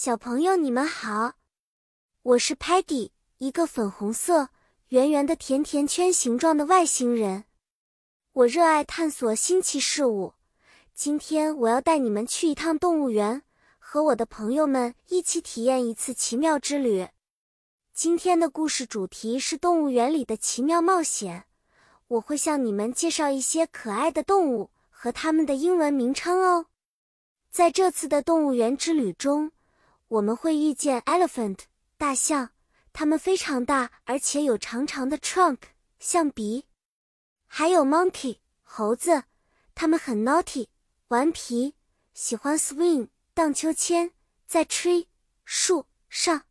小朋友，你们好，我是 Patty，一个粉红色、圆圆的甜甜圈形状的外星人。我热爱探索新奇事物。今天我要带你们去一趟动物园，和我的朋友们一起体验一次奇妙之旅。今天的故事主题是动物园里的奇妙冒险。我会向你们介绍一些可爱的动物和它们的英文名称哦。在这次的动物园之旅中，我们会遇见 elephant 大象，它们非常大，而且有长长的 trunk 象鼻；还有 monkey 猴子，它们很 naughty 顽皮，喜欢 swing 荡秋千在 tree 树上。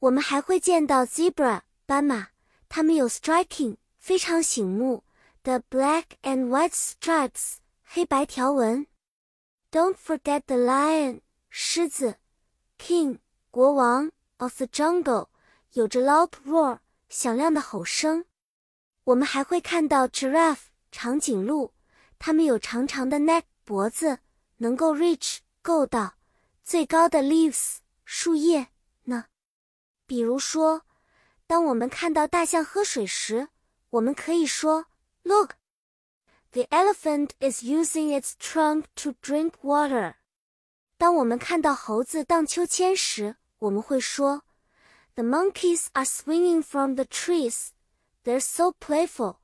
我们还会见到 zebra 斑马，它们有 striking 非常醒目的 black and white stripes 黑白条纹。Don't forget the lion 狮子。King 国王 of the jungle 有着 loud roar 响亮的吼声。我们还会看到 giraffe 长颈鹿，它们有长长的 neck 脖子，能够 reach 够到最高的 leaves 树叶呢。比如说，当我们看到大象喝水时，我们可以说 Look, the elephant is using its trunk to drink water. 当我们看到猴子荡秋千时，我们会说：“The monkeys are swinging from the trees. They're so playful.”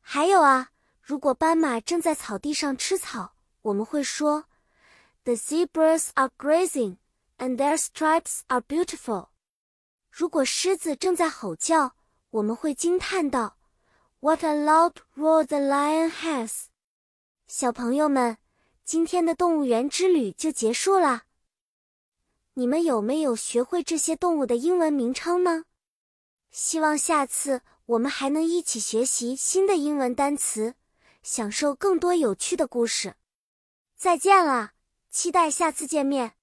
还有啊，如果斑马正在草地上吃草，我们会说：“The zebras are grazing, and their stripes are beautiful.” 如果狮子正在吼叫，我们会惊叹道：“What a loud roar the lion has!” 小朋友们。今天的动物园之旅就结束了。你们有没有学会这些动物的英文名称呢？希望下次我们还能一起学习新的英文单词，享受更多有趣的故事。再见了，期待下次见面。